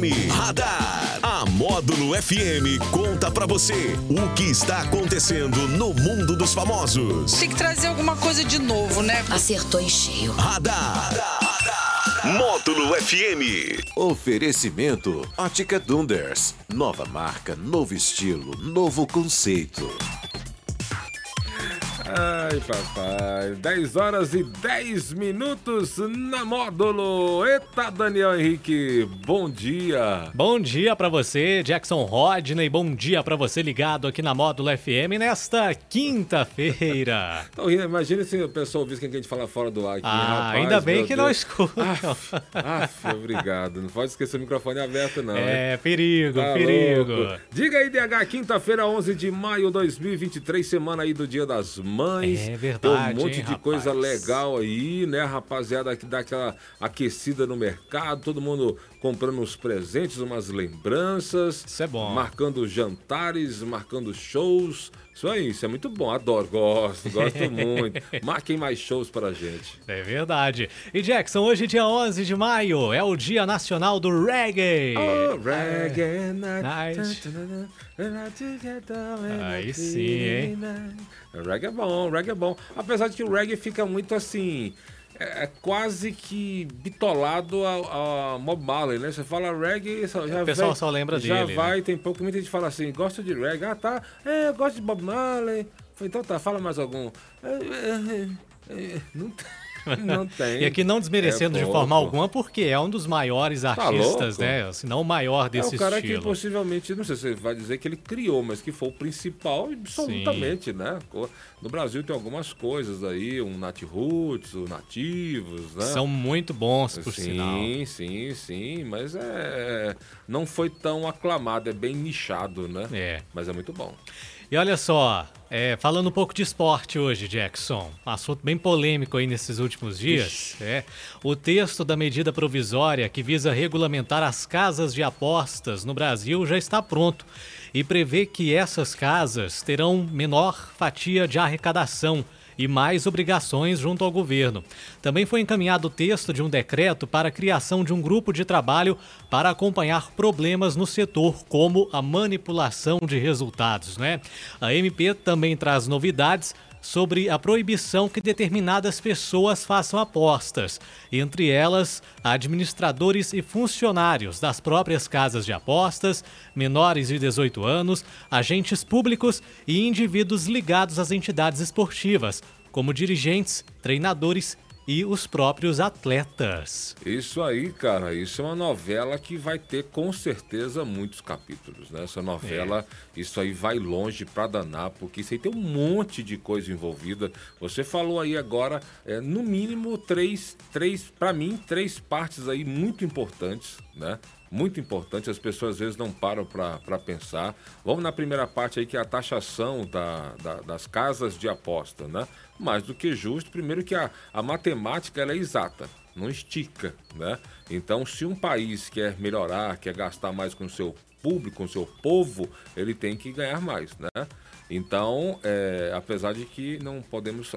FM. Radar. A Módulo FM conta pra você o que está acontecendo no mundo dos famosos. Tem que trazer alguma coisa de novo, né? Acertou em cheio. Radar. Módulo FM. Oferecimento Ótica Dunders. Nova marca, novo estilo, novo conceito. Ai, papai. 10 horas e 10 minutos na módulo. Eita, Daniel Henrique, bom dia. Bom dia pra você, Jackson Rodney. Bom dia pra você ligado aqui na módulo FM nesta quinta-feira. Rindo, imagina se o pessoal ouvisse que a gente fala fora do ar aqui. Ah, rapaz, ainda bem que Deus. não escuta. Aff, aff, obrigado. Não pode esquecer o microfone aberto, não. hein? É, perigo, Tá perigo. louco. Diga aí, DH, quinta-feira, 11 de maio de 2023, semana aí do Dia das Mães. É verdade, Tem um monte hein, de coisa rapaz? legal aí, né, rapaziada, que dá aquela aquecida no mercado, todo mundo comprando uns presentes, umas lembranças. Isso é bom. Marcando jantares, marcando shows. Isso aí, isso é muito bom, adoro, gosto, gosto muito. Marquem mais shows pra gente. É verdade. E Jackson, hoje dia 11 de maio é o Dia Nacional do Reggae. Oh, reggae night. Night. Aí sim, hein? Reggae é bom, reggae é bom. Apesar de que o reggae fica muito assim. É, é quase que bitolado a, a Mob Marley, né? Você fala reggae, só- já O pessoal vem- só lembra já dele, vai, né? tem pouco, muita gente fala assim, gosto de reggae. Ah, tá, é, eu gosto de Bob Marley. Falei, então tá, fala mais algum. É, é, é, é, não tem. Não tem. E aqui não desmerecendo É de forma alguma, porque é um dos maiores artistas, louco? né? Se não o maior É desse o cara estilo. que possivelmente, não sei se você vai dizer que ele criou, mas que foi o principal, absolutamente, né? No Brasil tem algumas coisas aí, um Nat Roots, o Nativos, né? São muito bons, por sim, sinal. sim, sim, mas é não foi tão aclamado, é bem nichado, né? É. Mas é muito bom. E olha só, é, falando um pouco de esporte hoje, Jackson, um assunto bem polêmico aí nesses últimos dias. É, o texto da medida provisória que visa regulamentar as casas de apostas no Brasil já está pronto e prevê que essas casas terão menor fatia de arrecadação e mais obrigações junto ao governo. Também foi encaminhado o texto de um decreto para a criação de um grupo de trabalho para acompanhar problemas no setor, como a manipulação de resultados. Né? A MP também traz novidades sobre a proibição que determinadas pessoas façam apostas, entre elas administradores e funcionários das próprias casas de apostas, menores de 18 anos, agentes públicos e indivíduos ligados às entidades esportivas, como dirigentes, treinadores e os próprios atletas. Isso aí, cara, isso é uma novela que vai ter com certeza muitos capítulos, né? Essa novela, isso aí vai longe pra danar, porque isso aí tem um monte de coisa envolvida. Você falou aí agora, é, no mínimo três, três, para mim, três partes aí muito importantes, né? Muito importante, as pessoas às vezes não param para pensar. Vamos na primeira parte aí, que é a taxação da, da- das casas de aposta, né? Mais do que justo, primeiro que a, a matemática é exata, não estica, né? Então, se um país quer melhorar, quer gastar mais com o seu público, com o seu povo, ele tem que ganhar mais, né? Então, é, apesar de que não podemos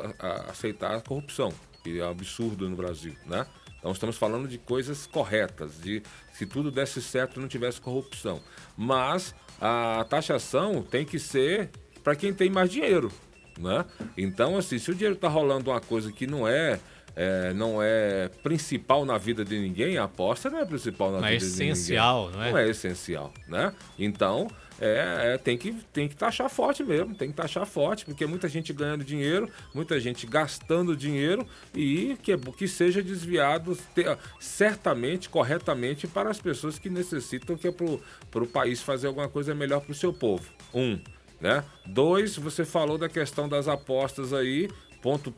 aceitar a corrupção, que é um absurdo no Brasil, né? Então estamos falando de coisas corretas, de se tudo desse certo não tivesse corrupção. Mas a taxação tem que ser para quem tem mais dinheiro, né? Então assim, se o dinheiro está rolando uma coisa que não é, é, não é principal na vida de ninguém, a aposta não é principal na Não é vida de ninguém. essencial, não é? Não é essencial, né? Então é, é, tem que tem que taxar forte mesmo, tem que taxar forte, porque muita gente ganhando dinheiro, muita gente gastando dinheiro e que, que seja desviado te- certamente, corretamente para as pessoas que necessitam que é para o país fazer alguma coisa melhor para o seu povo. Um, né? Dois, você falou da questão das apostas aí. Ponto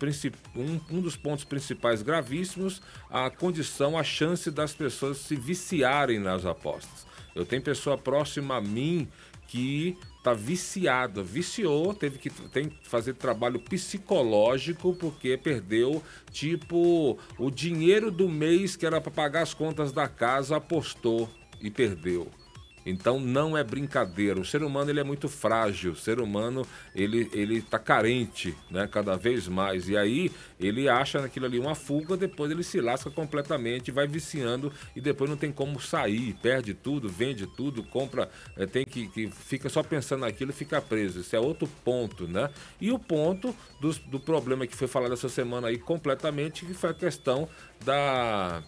um, um dos pontos principais gravíssimos, a condição, a chance das pessoas se viciarem nas apostas. Eu tenho pessoa próxima a mim que tá viciada, viciou, teve que tem que fazer trabalho psicológico porque perdeu tipo o dinheiro do mês que era para pagar as contas da casa, apostou e perdeu. Então não é brincadeira. O ser humano ele é muito frágil. O ser humano ele ele está carente, né? Cada vez mais. E aí ele acha naquilo ali uma fuga, depois ele se lasca completamente, vai viciando e depois não tem como sair, perde tudo, vende tudo, compra, é, tem que, que fica só pensando naquilo e fica preso. Esse é outro ponto, né? E o ponto do, do problema que foi falado essa semana aí completamente, que foi a questão da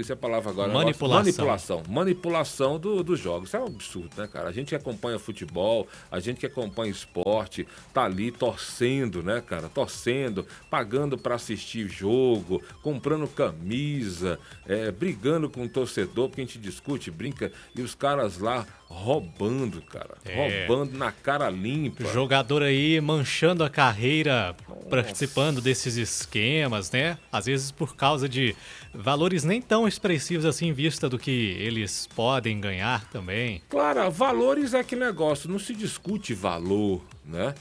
esqueci a palavra agora. Manipulação. Manipulação. Manipulação do, dos jogos. Isso é um absurdo, né, cara? A gente que acompanha futebol, a gente que acompanha esporte, tá ali torcendo, né, cara? Torcendo, pagando para assistir jogo, comprando camisa, é, brigando com o torcedor, porque a gente discute, brinca, e os caras lá roubando, cara. É. Roubando na cara limpa. Jogador aí manchando a carreira, participando desses esquemas, né? Às vezes por causa de valores nem tão expressivos assim em vista do que eles podem ganhar também. Claro, valores é que negócio, não se discute valor, né?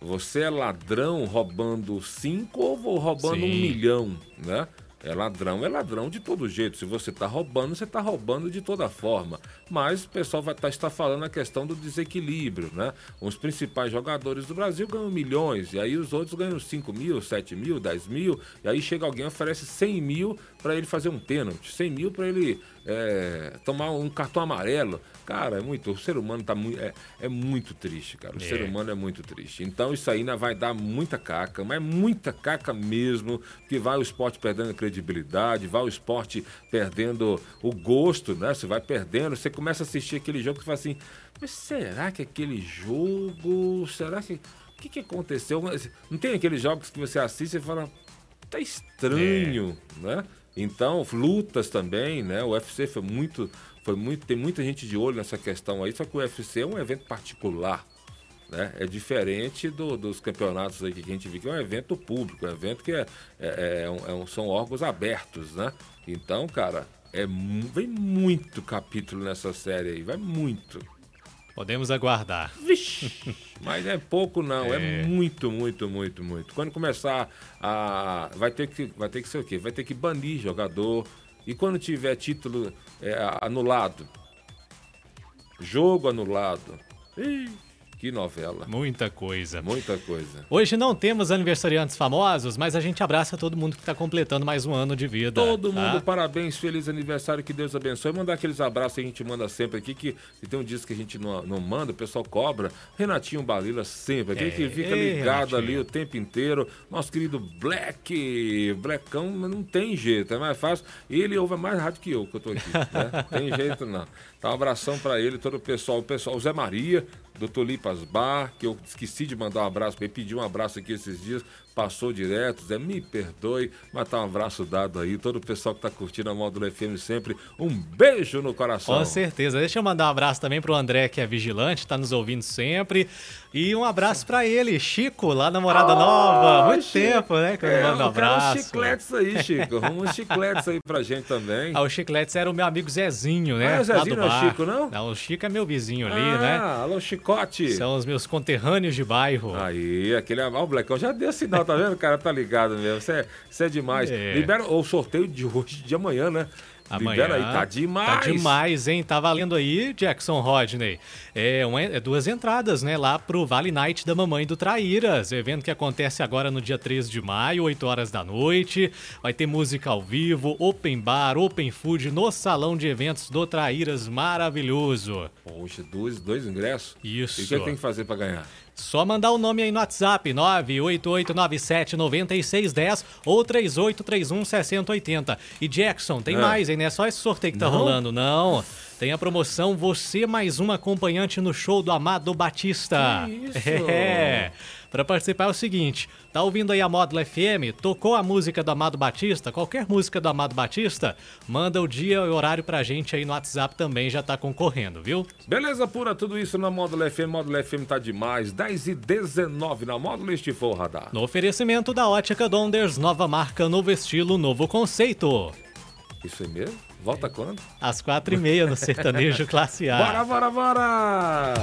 Você é ladrão roubando cinco ou roubando um Sim. milhão, né? É ladrão, é ladrão de todo jeito. Se você está roubando, você está roubando de toda forma. Mas o pessoal vai tá, está falando a questão do desequilíbrio, né? Os principais jogadores do Brasil ganham milhões, e aí os outros ganham 5 mil, 7 mil, 10 mil, e aí chega alguém e oferece 100 mil para ele fazer um pênalti, 100 mil para ele é, tomar um cartão amarelo. Cara, é muito. O ser humano tá muito. É, é muito triste, cara. O É. ser humano é muito triste. Então isso aí ainda vai dar muita caca, mas muita caca mesmo, que vai o esporte perdendo a credibilidade, vai o esporte perdendo o gosto, né? Você vai perdendo, você começa a assistir aquele jogo e fala assim, mas será que aquele jogo. Será que. O que, que aconteceu? Não tem aqueles jogos que você assiste e fala. Tá estranho, né? Então, lutas também, né? O UFC foi muito, foi muito, tem muita gente de olho nessa questão aí, só que o UFC é um evento particular, né? É diferente do- dos campeonatos aí que a gente viu, que é um evento público, é um evento que é, é- é um- é um- são órgãos abertos, né? Então, cara, é, vem muito capítulo nessa série aí, vai muito. Podemos aguardar. Vixe, mas é pouco não, é. É. muito, muito, muito, muito. Quando começar a. Vai ter que, vai ter que ser o quê? Vai ter que banir jogador. E quando tiver título é, anulado? Jogo anulado. Ih, que novela. Muita coisa. Muita coisa. Hoje não temos aniversariantes famosos, mas a gente abraça todo mundo que está completando mais um ano de vida. Todo tá? mundo, parabéns, feliz aniversário, que Deus abençoe. Mandar aqueles abraços que a gente manda sempre aqui, que se tem um disco que a gente não, não manda, o pessoal cobra. Renatinho Balila sempre, aquele É, que fica ei, ligado ali Renatinho. o tempo inteiro. Nosso querido Black, Blackão, não tem jeito, é mais fácil. Ele ouve mais rádio que eu, que eu tô aqui, né? Tem jeito não. Então, um abração pra ele, todo o pessoal, o pessoal, o Zé Maria, do Tulipas Bar, que eu esqueci de mandar um abraço ele, pedi um abraço aqui esses dias, passou direto, Zé, me perdoe, mas tá um abraço dado aí, todo o pessoal que tá curtindo a Módulo FM sempre, um beijo no coração. Com certeza. Deixa eu mandar um abraço também pro André, que é vigilante, tá nos ouvindo sempre. E um abraço pra ele, Chico, lá na Morada Nova. Muito Chico. tempo, né, que eu É, mando um uns abraço. chicletes aí, Chico, arruma uns chicletes aí pra gente também. Ah, o Chicletes era o meu amigo Zezinho, né? Ah, o Zezinho não é bar. Chico, não? Não, o Chico é meu vizinho ali, ah, né? alô, Chicote. São os meus conterrâneos de bairro. Aí, aquele. Ó, o Blackão já deu sinal, tá vendo? O cara tá ligado mesmo. Você é, você é demais. É. Libera o sorteio de hoje, de amanhã, né? Amanhã. Libera aí, tá demais. Tá demais, hein? Tá valendo aí, Jackson Rodney. É, uma- é duas entradas, né? Lá pro Vale Night da Mamãe do Traíras. Evento que acontece agora no dia 13 de maio, 8 horas da noite. Vai ter música ao vivo, open bar, open food no salão de eventos do Traíras. Maravilhoso. Poxa, dois, dois ingressos? Isso. E o que tem que fazer pra ganhar? Só mandar o nome aí no WhatsApp, 988979610 ou 38316080. E Jackson, tem Ah. mais, hein? Não é só esse sorteio que tá Não? rolando, não. Tem a promoção Você Mais Um Acompanhante no show do Amado Batista. Que isso? É. Pra participar é o seguinte, tá ouvindo aí a Módulo FM, tocou a música do Amado Batista, qualquer música do Amado Batista, manda o dia e o horário pra gente aí no WhatsApp também, já tá concorrendo, viu? Beleza pura, tudo isso na Módulo FM. Módulo FM tá demais. 10 e 19 na Módulo Este for radar. No oferecimento da Ótica Donders, nova marca, novo estilo, novo conceito. Isso aí mesmo? Volta quando? Às quatro e meia no Sertanejo Classe A. Bora, bora, bora!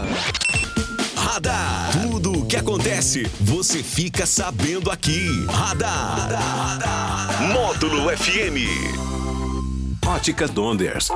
Radar. Tudo o que acontece, você fica sabendo aqui. Radar. Módulo FM. Ótica Donders.